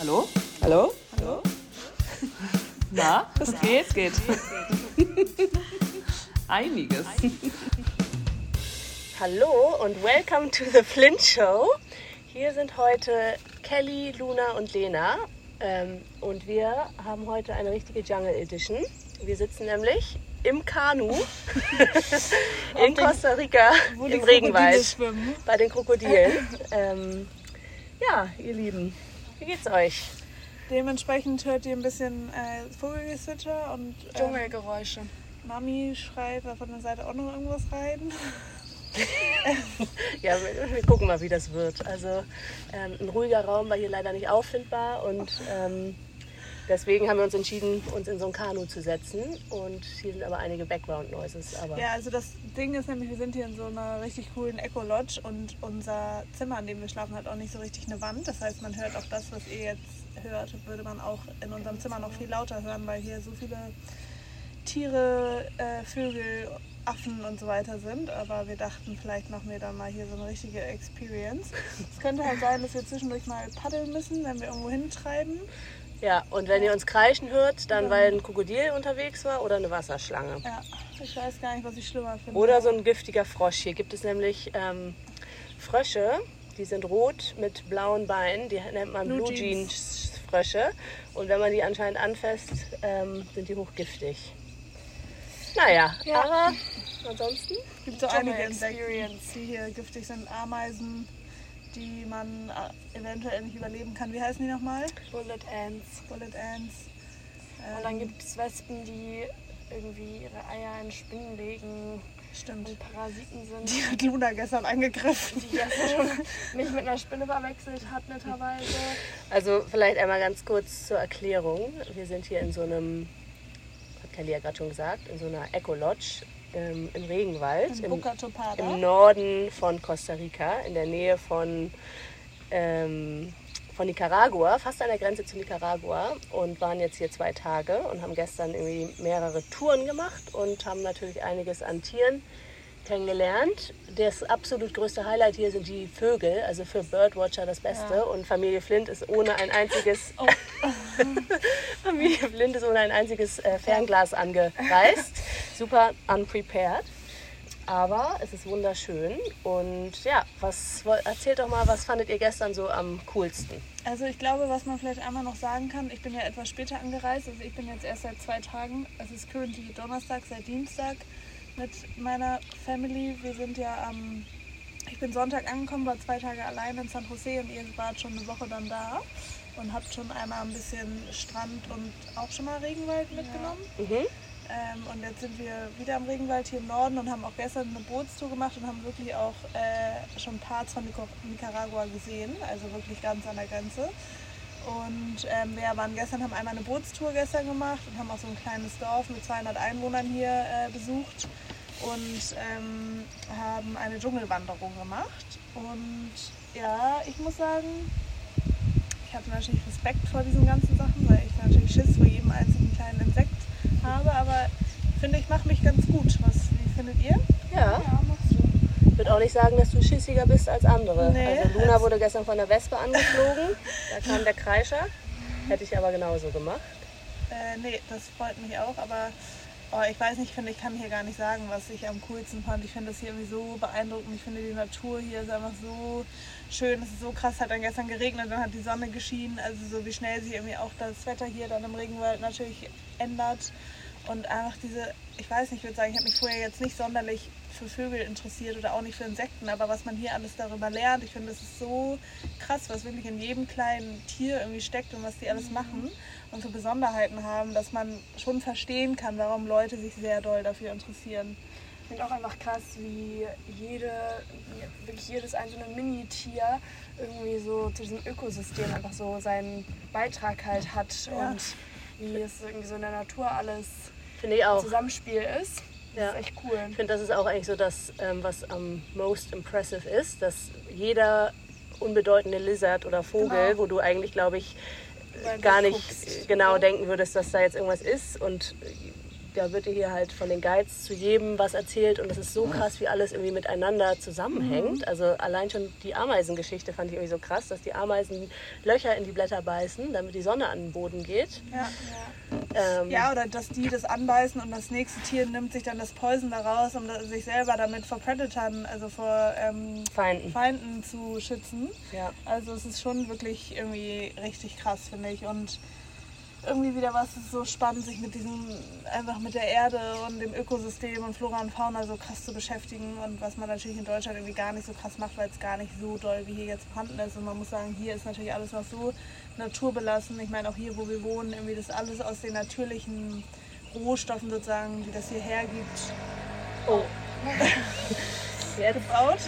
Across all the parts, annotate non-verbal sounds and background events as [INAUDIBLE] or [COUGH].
Hallo? Hallo? Hallo? [LAUGHS] Na, was geht? Geht. [LAUGHS] Einiges. Hallo und welcome to the Flint Show. Hier sind heute Kelly, Luna und Lena. Ähm, und wir haben heute eine richtige Jungle Edition. Wir sitzen nämlich im Kanu [LAUGHS] in Costa Rica im Regenwald bei den Krokodilen. Ähm, ja, ihr Lieben, wie geht's euch? Dementsprechend hört ihr ein bisschen äh, Vogelgezwitscher und ähm, Dschungelgeräusche. Mami schreit da von der Seite auch noch irgendwas rein. [LAUGHS] Ja, wir, wir gucken mal, wie das wird. Also ähm, ein ruhiger Raum war hier leider nicht auffindbar und ähm, deswegen haben wir uns entschieden, uns in so ein Kanu zu setzen. Und hier sind aber einige Background Noises. Ja, also das Ding ist nämlich, wir sind hier in so einer richtig coolen Eco-Lodge und unser Zimmer, in dem wir schlafen, hat auch nicht so richtig eine Wand. Das heißt, man hört auch das, was ihr jetzt hört, würde man auch in unserem Zimmer noch viel lauter hören, weil hier so viele Tiere, äh, Vögel, Affen und so weiter sind. Aber wir dachten, vielleicht machen wir dann mal hier so eine richtige Experience. Es könnte halt sein, dass wir zwischendurch mal paddeln müssen, wenn wir irgendwo hintreiben. Ja, und wenn ihr uns kreischen hört, dann weil ein Krokodil unterwegs war oder eine Wasserschlange. Ja, ich weiß gar nicht, was ich schlimmer finde. Oder so ein giftiger Frosch. Hier gibt es nämlich ähm, Frösche, die sind rot mit blauen Beinen. Die nennt man Blue, Blue Jeans. Frösche. Und wenn man die anscheinend anfasst, ähm, sind die hochgiftig. Naja, Ja. aber ansonsten. Es gibt so Dschungel einige Experience. die hier giftig sind. Ameisen, die man äh, eventuell nicht überleben kann. Wie heißen die nochmal? Bullet Ants. Bullet Ants. Und dann gibt es Wespen, die irgendwie ihre Eier in Spinnen legen Stimmt. und Parasiten sind. Die hat Luna gestern angegriffen. Die gestern schon mich mit einer Spinne verwechselt hat, netterweise. Also vielleicht einmal ganz kurz zur Erklärung. Wir sind hier in so einem, hat Kelly ja gerade schon gesagt, in so einer Eco-Lodge ähm, im Regenwald. Im- im Norden von Costa Rica, in der Nähe von, ähm, von Nicaragua, fast an der Grenze zu Nicaragua und waren jetzt hier zwei Tage und haben gestern irgendwie mehrere Touren gemacht und haben natürlich einiges an Tieren kennengelernt. Das absolut größte Highlight hier sind die Vögel, also für Birdwatcher das Beste. Und Familie Flint ist ohne ein einziges [LAUGHS] Familie Flint ist ohne ein einziges äh, Fernglas angereist. [LAUGHS] Super unprepared. Aber es ist wunderschön. Und ja, was erzählt doch mal, was fandet ihr gestern so am coolsten? Also ich glaube, was man vielleicht einmal noch sagen kann, ich bin ja etwas später angereist. Also ich bin jetzt erst seit zwei Tagen. Es ist currently Donnerstag, seit Dienstag mit meiner Family. Wir sind ja am... Ich bin Sonntag angekommen, war zwei Tage allein in San Jose und ihr wart schon eine Woche dann da und habt schon einmal ein bisschen Strand und auch schon mal Regenwald mitgenommen. Mhm. Ähm, und jetzt sind wir wieder im Regenwald hier im Norden und haben auch gestern eine Bootstour gemacht und haben wirklich auch äh, schon Parts von Nicaragua gesehen, also wirklich ganz an der Grenze. Und ähm, wir waren gestern, haben einmal eine Bootstour gestern gemacht und haben auch so ein kleines Dorf mit 200 Einwohnern hier äh, besucht und ähm, haben eine Dschungelwanderung gemacht. Und ja, ich muss sagen, ich hatte natürlich Respekt vor diesen ganzen Sachen, weil ich natürlich Schiss vor jedem einzelnen kleinen Insekt habe, aber ich finde, ich mache mich ganz gut. Was, wie findet ihr? Ja, Ja, würde auch nicht sagen, dass du schissiger bist als andere. Nee, also Luna wurde gestern von der Wespe angeflogen. Da kam der Kreischer. Hätte ich aber genauso gemacht. Äh, nee, das freut mich auch, aber oh, ich weiß nicht, ich finde, ich kann hier gar nicht sagen, was ich am coolsten fand. Ich finde das hier irgendwie so beeindruckend. Ich finde die Natur hier ist einfach so schön. Es ist so krass, hat dann gestern geregnet, dann hat die Sonne geschienen. Also so wie schnell sich irgendwie auch das Wetter hier dann im Regenwald natürlich ändert. Und einfach diese, ich weiß nicht, ich würde sagen, ich habe mich vorher jetzt nicht sonderlich für Vögel interessiert oder auch nicht für Insekten, aber was man hier alles darüber lernt, ich finde, das ist so krass, was wirklich in jedem kleinen Tier irgendwie steckt und was die alles machen und für Besonderheiten haben, dass man schon verstehen kann, warum Leute sich sehr doll dafür interessieren. Ich finde auch einfach krass, wie jede, wirklich jedes einzelne Mini-Tier irgendwie so zu diesem Ökosystem einfach so seinen Beitrag halt hat Ja. und wie es irgendwie so in der Natur alles Finde ich auch. Zusammenspiel ist. Das Ja. ist echt cool. Ich finde, das ist auch eigentlich so das, ähm, was am most impressive ist, dass jeder unbedeutende Lizard oder Vogel, Genau. wo du eigentlich, glaube ich, Weil gar nicht guckst, genau oder? denken würdest, dass da jetzt irgendwas ist und da wird dir hier halt von den Guides zu jedem was erzählt und es ist so krass, wie alles irgendwie miteinander zusammenhängt. Also allein schon die Ameisengeschichte fand ich irgendwie so krass, dass die Ameisen Löcher in die Blätter beißen, damit die Sonne an den Boden geht. Ja. Ähm, ja, oder dass die das anbeißen und das nächste Tier nimmt sich dann das Poison daraus, um sich selber damit vor Predatoren, also vor ähm, Feinden. Feinden zu schützen. Ja. Also es ist schon wirklich irgendwie richtig krass, finde ich. Und irgendwie wieder was ist so spannend, sich mit diesem, einfach mit der Erde und dem Ökosystem und Flora und Fauna so krass zu beschäftigen. Und was man natürlich in Deutschland irgendwie gar nicht so krass macht, weil es gar nicht so doll wie hier jetzt vorhanden ist. Und man muss sagen, hier ist natürlich alles noch so naturbelassen. Ich meine auch hier, wo wir wohnen, irgendwie das alles aus den natürlichen Rohstoffen sozusagen, die das hierher gibt, Oh. [LAUGHS] Jetzt, gebaut.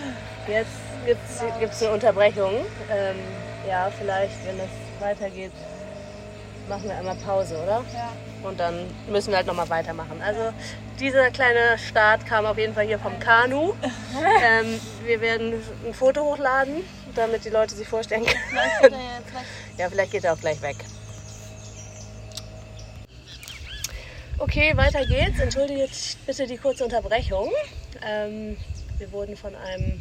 jetzt gibt es eine Unterbrechung. Ähm, ja, vielleicht, wenn das weitergeht, machen wir einmal Pause, oder? Ja. Und dann müssen wir halt nochmal weitermachen. Also dieser kleine Start kam auf jeden Fall hier vom Kanu. [LAUGHS] ähm, wir werden ein Foto hochladen, damit die Leute sich vorstellen können. Vielleicht wird er jetzt weg. Ja, vielleicht geht er auch gleich weg. Okay, weiter geht's. Entschuldigt bitte die kurze Unterbrechung. Ähm, wir wurden von einem,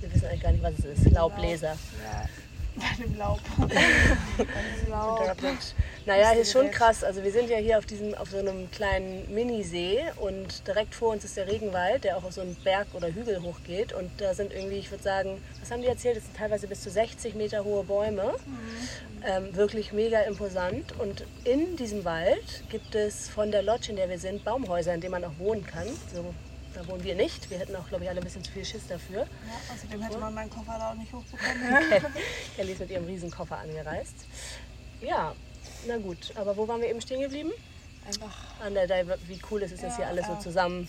wir wissen eigentlich gar nicht, was es ist, Laubbläser. Bei dem Laub. [LAUGHS] Interrupted. Naja, hier ist schon krass. Also wir sind ja hier auf diesem, auf so einem kleinen Minisee und direkt vor uns ist der Regenwald, der auch auf so einen Berg oder Hügel hochgeht. Und da sind irgendwie, ich würde sagen, was haben die erzählt? Es sind teilweise bis zu 60 Meter hohe Bäume. Ähm, wirklich mega imposant. Und in diesem Wald gibt es von der Lodge, in der wir sind, Baumhäuser, in denen man auch wohnen kann. So, da wohnen wir nicht. Wir hätten auch, glaube ich, alle ein bisschen zu viel Schiss dafür. Ja, außerdem hätte man meinen Koffer da auch nicht hochbekommen. [LAUGHS] Kelly ist mit ihrem Riesenkoffer angereist. Ja, na gut. Aber wo waren wir eben stehen geblieben? Einfach An der Diver wie cool es ist, dass hier Ja, alles so ja. zusammen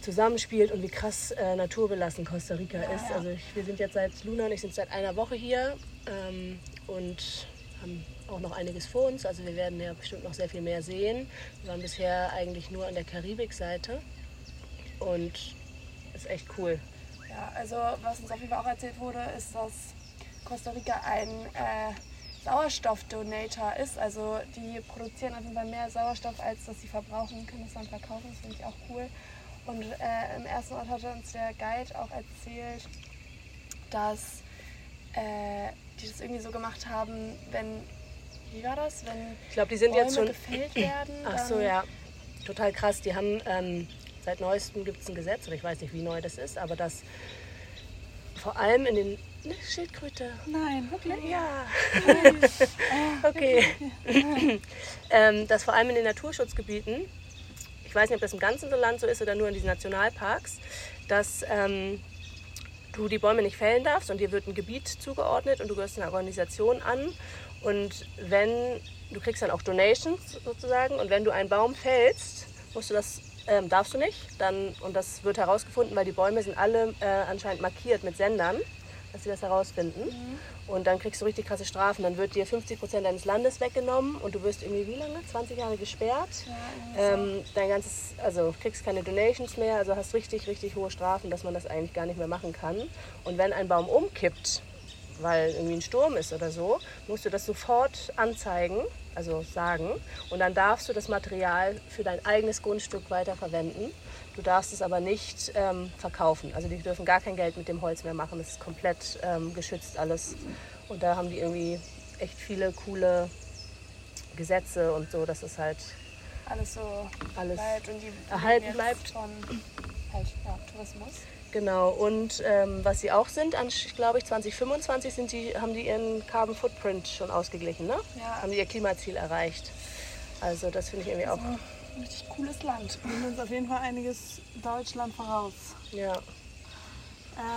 zusammenspielt und wie krass äh, naturbelassen Costa Rica ist. Also ich, wir sind jetzt seit Luna und ich sind seit einer Woche hier ähm, und haben auch noch einiges vor uns. Also wir werden ja bestimmt noch sehr viel mehr sehen. Wir waren bisher eigentlich nur an der Karibikseite und ist echt cool. Ja, also was uns auf jeden Fall auch erzählt wurde, ist, dass Costa Rica ein äh, Sauerstoffdonator ist. Also die produzieren auf jeden Fall mehr Sauerstoff, als dass sie verbrauchen, können es dann verkaufen. Das finde ich auch cool. Und äh, im ersten Ort hatte uns der Guide auch erzählt, dass äh, die das irgendwie so gemacht haben, wenn, wie war das, wenn Ich glaube, die sind Bäume jetzt schon gefällt [CLEARS THROAT] werden. Ach so, ja. Total krass. Die haben ähm, seit neuestem gibt es ein Gesetz, oder ich weiß nicht, wie neu das ist, aber das vor allem in den. Ne, Schildkröte. Nein, wirklich? Ja. [LAUGHS] okay. [CLEARS THROAT] ähm, dass vor allem in den Naturschutzgebieten, ich weiß nicht, ob das im ganzen Land so ist oder nur in diesen Nationalparks, dass ähm, du die Bäume nicht fällen darfst und dir wird ein Gebiet zugeordnet und du gehörst einer Organisation an. Und wenn, du kriegst dann auch Donations sozusagen und wenn du einen Baum fällst, musst du das, ähm, darfst du nicht. Dann, und das wird herausgefunden, weil die Bäume sind alle äh, anscheinend markiert mit Sendern, dass sie das herausfinden. Und dann kriegst du richtig krasse Strafen. Dann wird dir 50 Prozent deines Landes weggenommen und du wirst irgendwie wie lange? 20 Jahre gesperrt. Ähm, dein ganzes, also kriegst keine Donations mehr, also hast richtig, richtig hohe Strafen, dass man das eigentlich gar nicht mehr machen kann. Und wenn ein Baum umkippt, weil irgendwie ein Sturm ist oder so, musst du das sofort anzeigen, also sagen. Und dann darfst du das Material für dein eigenes Grundstück weiterverwenden. Du darfst es aber nicht ähm, verkaufen. Also die dürfen gar kein Geld mit dem Holz mehr machen. Das ist komplett ähm, geschützt alles. Und da haben die irgendwie echt viele coole Gesetze und so, dass es halt alles so Alles bleibt und die erhalten bleibt. von halt, ja, Tourismus. Genau, und ähm, was sie auch sind, an, ich glaube ich 2025 sind die, haben die ihren Carbon Footprint schon ausgeglichen, ne? Ja. Haben die ihr Klimaziel erreicht. Also das finde ich irgendwie auch, Ein richtig cooles Land. Wir sind uns auf jeden Fall einiges Deutschland voraus. ja.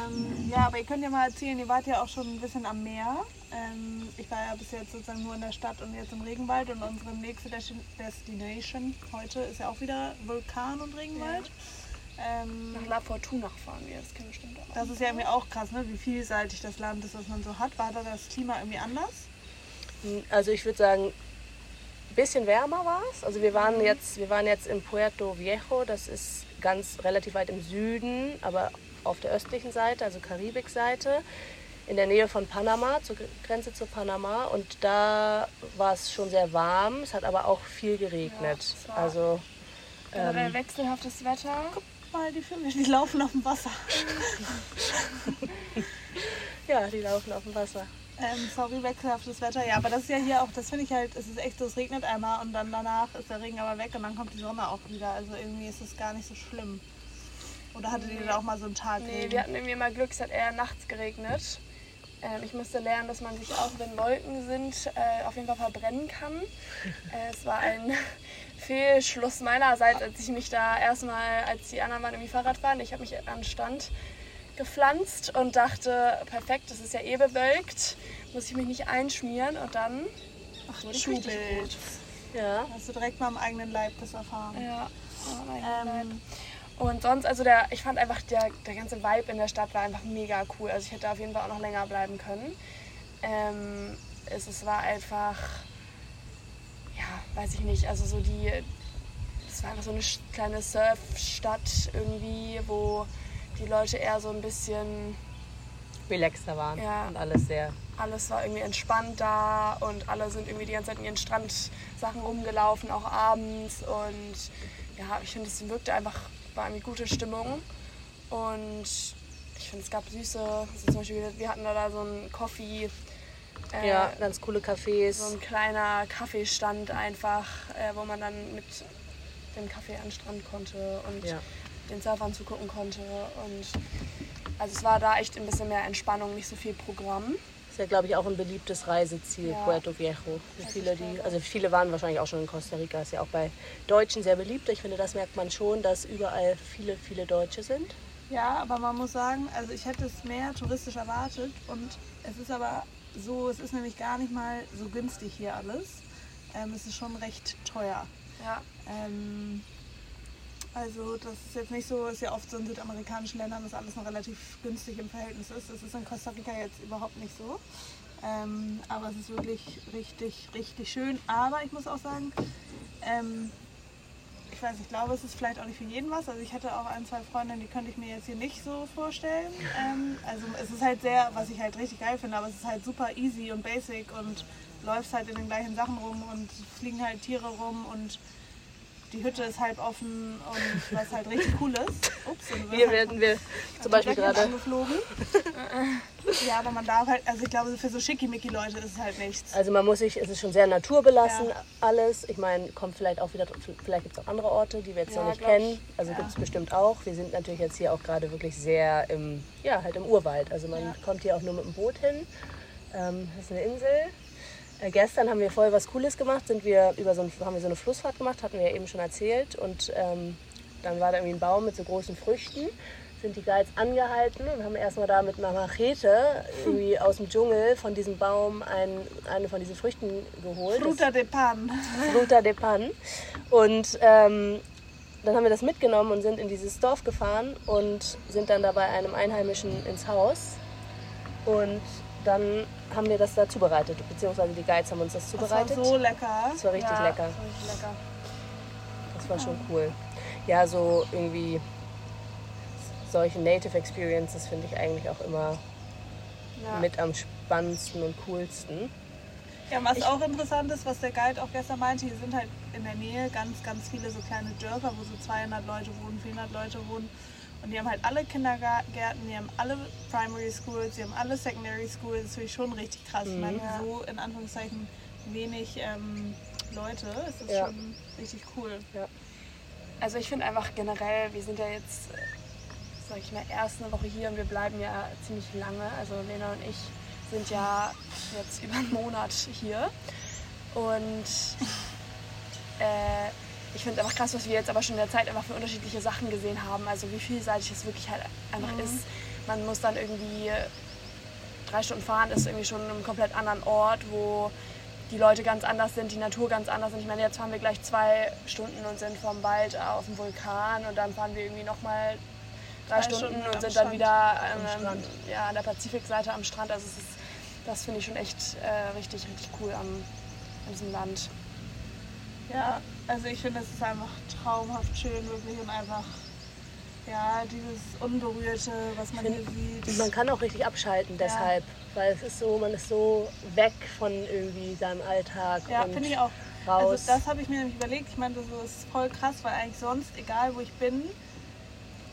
Ähm, ja, aber ihr könnt ja mal erzählen, ihr wart ja auch schon ein bisschen am Meer. Ähm, ich war ja bis jetzt sozusagen nur in der Stadt und jetzt im Regenwald und unsere nächste Desti- Destination heute ist ja auch wieder Vulkan und Regenwald. Ähm, Nach La Fortuna fahren wir, das kennen bestimmt auch. das ist ja irgendwie auch krass, ne? wie vielseitig das Land ist, was man so hat. War da das Klima irgendwie anders? Also ich würde sagen, ein bisschen wärmer war es. Also wir waren jetzt, wir waren jetzt in Puerto Viejo, das ist ganz relativ weit im Süden, aber auf der östlichen Seite, also Karibikseite, in der Nähe von Panama, zur Grenze zu Panama. Und da war es schon sehr warm, es hat aber auch viel geregnet. war- also Ähm, wechselhaftes Wetter. Mal die Vögel, die laufen auf dem Wasser. [LAUGHS] ja, die laufen auf dem Wasser. Ähm, sorry, wechselhaftes Wetter. Ja, aber das ist ja hier auch, das finde ich halt, es ist echt so, es regnet einmal und dann danach ist der Regen aber weg und dann kommt die Sonne auch wieder. Also irgendwie ist es gar nicht so schlimm. Oder hattet ihr da auch mal so einen Tag Nee, Regen? wir hatten irgendwie immer Glück, es hat eher nachts geregnet. Ähm, ich musste lernen, dass man sich auch, wenn Wolken sind, äh, auf jeden Fall verbrennen kann. Äh, es war ein Fehlschluss meinerseits, als ich mich da erstmal, als die anderen waren irgendwie Fahrrad fahren, ich habe mich an den Stand gepflanzt und dachte, perfekt, das ist ja eh bewölkt, muss ich mich nicht einschmieren und dann Ach, wurde ich richtig. Ja. Hast du direkt mal am eigenen Leib das erfahren. Ja, oh mein Gott. Ähm, Und sonst, also der, ich fand einfach, der, der ganze Vibe in der Stadt war einfach mega cool. Also ich hätte auf jeden Fall auch noch länger bleiben können. Ähm, es, es war einfach, ja, weiß ich nicht, also so die, es war einfach so eine kleine Surfstadt irgendwie, wo die Leute eher so ein bisschen, Relaxter waren Ja. und alles sehr. alles war irgendwie entspannt da und alle sind irgendwie die ganze Zeit in ihren Strandsachen rumgelaufen, auch abends. Und ja, ich finde, es wirkte einfach, war irgendwie gute Stimmung. Und ich finde, es gab süße, also zum Beispiel, wir hatten da, da so einen Coffee, äh, Ja, ganz coole Cafés. so ein kleiner Kaffeestand einfach, äh, wo man dann mit dem Kaffee an den Strand konnte und Ja. den Surfern zugucken konnte. Und also es war da echt ein bisschen mehr Entspannung, nicht so viel Programm. Ist ja, glaube ich, auch ein beliebtes Reiseziel, Ja. Puerto Viejo. Für Also viele, die, also viele waren wahrscheinlich auch schon in Costa Rica, ist ja auch bei Deutschen sehr beliebt. Ich finde, das merkt man schon, dass überall viele, viele Deutsche sind. Ja, aber man muss sagen, also ich hätte es mehr touristisch erwartet und es ist aber so, es ist nämlich gar nicht mal so günstig hier alles. Ähm, es ist schon recht teuer. Ja, Ähm, also das ist jetzt nicht so, ist ja oft so in südamerikanischen Ländern, dass alles noch relativ günstig im Verhältnis ist. Das ist in Costa Rica jetzt überhaupt nicht so. Ähm, aber es ist wirklich richtig, richtig schön. Aber ich muss auch sagen, ähm, weiß, ich glaube, es ist vielleicht auch nicht für jeden was. Also ich hätte auch ein, zwei Freundinnen, die könnte ich mir jetzt hier nicht so vorstellen. Ähm, also es ist halt sehr, was ich halt richtig geil finde, aber es ist halt super easy und basic und läufst halt in den gleichen Sachen rum und fliegen halt Tiere rum und die Hütte ist halb offen und was halt richtig cool ist. Ups, und Hier halt werden wir zum Beispiel gerade. angeflogen. [LAUGHS] ja, aber man darf halt, also ich glaube, für so schickimicki-Leute ist es halt nichts. Also man muss sich, es ist schon sehr naturbelassen Ja. alles. Ich meine, kommt vielleicht auch wieder, vielleicht gibt es auch andere Orte, die wir jetzt Ja, noch nicht kennen. Also Ja. gibt es bestimmt auch. Wir sind natürlich jetzt hier auch gerade wirklich sehr im, ja, halt im Urwald. Also man kommt hier auch nur mit dem Boot hin. Ähm, das ist eine Insel. Äh, gestern haben wir voll was Cooles gemacht. Sind wir über so ein, haben wir so eine Flussfahrt gemacht, hatten wir ja eben schon erzählt. Und ähm, dann war da irgendwie ein Baum mit so großen Früchten. Sind die Guides angehalten und haben erstmal da mit einer Machete irgendwie [LAUGHS] aus dem Dschungel von diesem Baum ein, eine von diesen Früchten geholt. Fruta de Pan. Fruta de Pan. Und ähm, dann haben wir das mitgenommen und sind in dieses Dorf gefahren und sind dann da bei einem Einheimischen ins Haus. Und dann haben wir das da zubereitet, beziehungsweise die Guides haben uns das Das war zubereitet. so lecker. Das war richtig ja, lecker. Das war richtig lecker. Das war schon cool. Ja, so irgendwie solche Native Experiences finde ich eigentlich auch immer Ja. mit am spannendsten und coolsten. Ja, was auch interessant ist, was der Guide auch gestern meinte, hier sind halt in der Nähe ganz, ganz viele so kleine Dörfer, wo so 200 Leute wohnen, 400 Leute wohnen. Und die haben halt alle Kindergärten, die haben alle Primary Schools, die haben alle Secondary Schools. Das finde ich schon richtig krass. Ich meine, Ja. so in Anführungszeichen wenig ähm, Leute. Es ist Ja. schon richtig cool. Also ich finde einfach generell, wir sind ja jetzt, sag ich mal, erst eine Woche hier und wir bleiben ja ziemlich lange. Also Lena und ich sind ja jetzt über einen Monat hier. Und äh, ich finde es einfach krass, was wir jetzt aber schon in der Zeit einfach für unterschiedliche Sachen gesehen haben. Also wie vielseitig es wirklich halt einfach ist. Man muss dann irgendwie drei Stunden fahren, ist irgendwie schon in einem komplett anderen Ort, wo die Leute ganz anders sind, die Natur ganz anders sind. Ich meine, jetzt fahren wir gleich zwei Stunden und sind vom Wald auf dem Vulkan und dann fahren wir irgendwie nochmal drei, Drei Stunden, Stunden und sind dann Strand. wieder ähm, Strand. ja, an der Pazifikseite am Strand. Also ist, das finde ich schon echt äh, richtig, richtig cool am, an diesem Land. Ja, also ich finde, es ist einfach traumhaft schön wirklich und einfach ja, dieses Unberührte, was man hier Und sieht. man kann auch richtig abschalten deshalb, weil es ist so, man ist so weg von irgendwie seinem Alltag Ja, finde ich auch. raus. Also das habe ich mir nämlich überlegt. Ich meinte, so ist voll krass, weil eigentlich sonst, egal wo ich bin,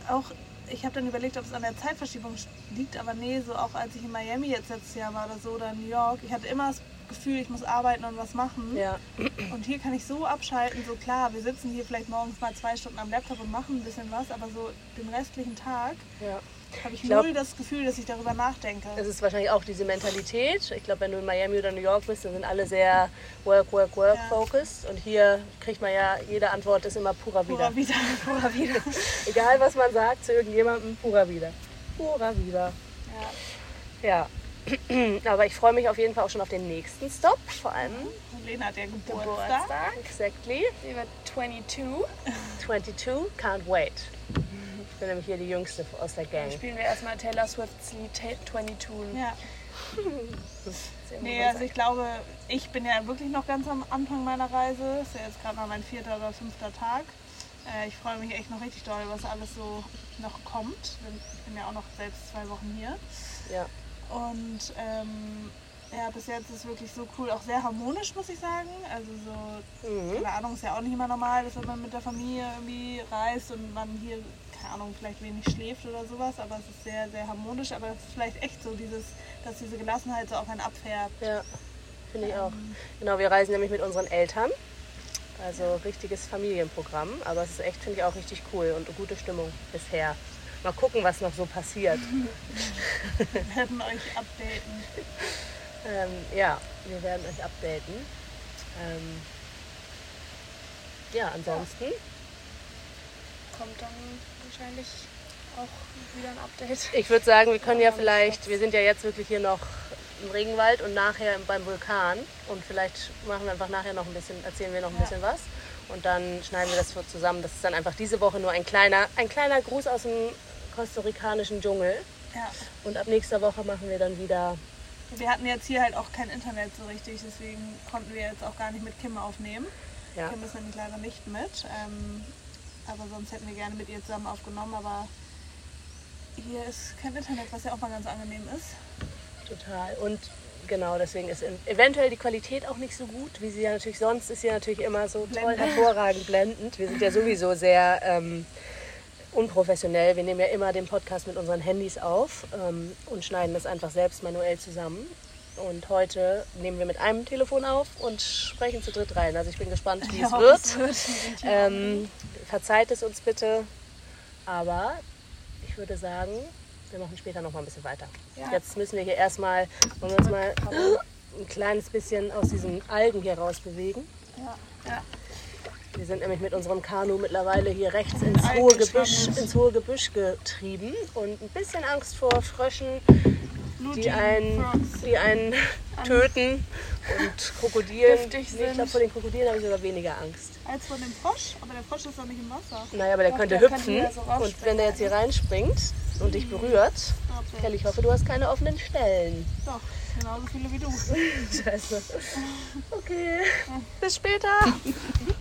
auch ich habe dann überlegt, ob es an der Zeitverschiebung liegt, aber nee, so auch als ich in Miami jetzt letztes Jahr war oder so oder New York, ich hatte immer das Gefühl, ich muss arbeiten und was machen. ja, Und hier kann ich so abschalten, so klar, wir sitzen hier vielleicht morgens mal zwei Stunden am Laptop und machen ein bisschen was, aber so den restlichen Tag ja. Habe ich, glaub- null das Gefühl, dass ich darüber nachdenke. Es ist wahrscheinlich auch diese Mentalität. Ich glaube, wenn du in Miami oder New York bist, dann sind alle sehr Work, Work, Work Ja. focused. Und hier kriegt man ja, jede Antwort ist immer purer wieder. Purer wieder. [LAUGHS] Purer wieder. [LAUGHS] Egal, was man sagt zu irgendjemandem, purer wieder. Purer wieder. Ja. [CLEARS THROAT] Aber ich freue mich auf jeden Fall auch schon auf den nächsten Stop. Vor allem Lena hat ja Geburtstag. Geburtstag. Exactly. Sie wird 22. 22. Can't wait. Ich bin nämlich hier die Jüngste aus der Gang. Dann spielen wir erstmal Taylor Swift's Lied Ta- 22. Ja. [LAUGHS] Nee, also ich glaube, ich bin ja wirklich noch ganz am Anfang meiner Reise. Ist ja jetzt gerade mal mein vierter oder fünfter Tag. Äh, ich freue mich echt noch richtig doll, was alles so noch kommt. Ich bin ja auch noch selbst zwei Wochen hier. Ja. Und ähm, ja, bis jetzt ist es wirklich so cool, auch sehr harmonisch, muss ich sagen. Also so, Mhm. keine Ahnung, ist ja auch nicht immer normal, dass wenn man mit der Familie irgendwie reist und man hier, keine Ahnung, vielleicht wenig schläft oder sowas, aber es ist sehr, sehr harmonisch. Aber es ist vielleicht echt so dieses, dass diese Gelassenheit so auf einen abfährt. Ja, finde ich auch. Genau, wir reisen nämlich mit unseren Eltern. Also richtiges Familienprogramm. Aber es ist echt, finde ich, auch richtig cool und eine gute Stimmung bisher. Mal gucken, was noch so passiert. [LAUGHS] Wir werden euch updaten. Ähm, ja, wir werden euch updaten. Ähm, ja, ansonsten. Kommt dann wahrscheinlich auch wieder ein Update. Ich würde sagen, wir können ja vielleicht, wir sind ja jetzt wirklich hier noch im Regenwald und nachher beim Vulkan. Und vielleicht machen wir einfach nachher noch ein bisschen, erzählen wir noch ein bisschen was. Und dann schneiden wir das so zusammen. Das ist dann einfach diese Woche nur ein kleiner, ein kleiner Gruß aus dem kostarikanischen Dschungel. Ja. Und ab nächster Woche machen wir dann wieder. Wir hatten jetzt hier halt auch kein Internet so richtig, deswegen konnten wir jetzt auch gar nicht mit Kim aufnehmen. Ja, Kim ist nämlich leider nicht mit. Ähm, aber sonst hätten wir gerne mit ihr zusammen aufgenommen, aber hier ist kein Internet, was ja auch mal ganz angenehm ist. total. Und genau, deswegen ist eventuell die Qualität auch nicht so gut, wie sie ja natürlich sonst ist. Sie ja natürlich immer so toll, hervorragend, blendend. Wir sind ja sowieso sehr ähm, unprofessionell. Wir nehmen ja immer den Podcast mit unseren Handys auf ähm, und schneiden das einfach selbst manuell zusammen. Und heute nehmen wir mit einem Telefon auf und sprechen zu dritt rein. Also ich bin gespannt, wie [LAUGHS] es Ja, wird. es wird. Wir sind hier Ähm, verzeiht es uns bitte. Aber ich würde sagen, wir machen später noch mal ein bisschen weiter. Ja. Jetzt müssen wir hier erstmal, wollen wir uns mal ein kleines bisschen aus diesen Algen hier raus bewegen. Ja. Ja. Wir sind nämlich mit unserem Kanu mittlerweile hier rechts ins hohe, Gebüsch, ins hohe Gebüsch getrieben und ein bisschen Angst vor Fröschen, die einen, die einen töten und Krokodilen. Giftig Nee, Ich glaube, sind. vor den Krokodilen habe ich sogar weniger Angst. Als von dem Frosch, aber der Frosch ist doch nicht im Wasser. Naja, aber der Doch, könnte der kann hüpfen hier so und wenn der jetzt hier reinspringt und dich berührt, Okay. Kelly, ich hoffe, du hast keine offenen Stellen. Doch, genauso viele wie du. [LAUGHS] Scheiße. Okay, bis später. [LAUGHS]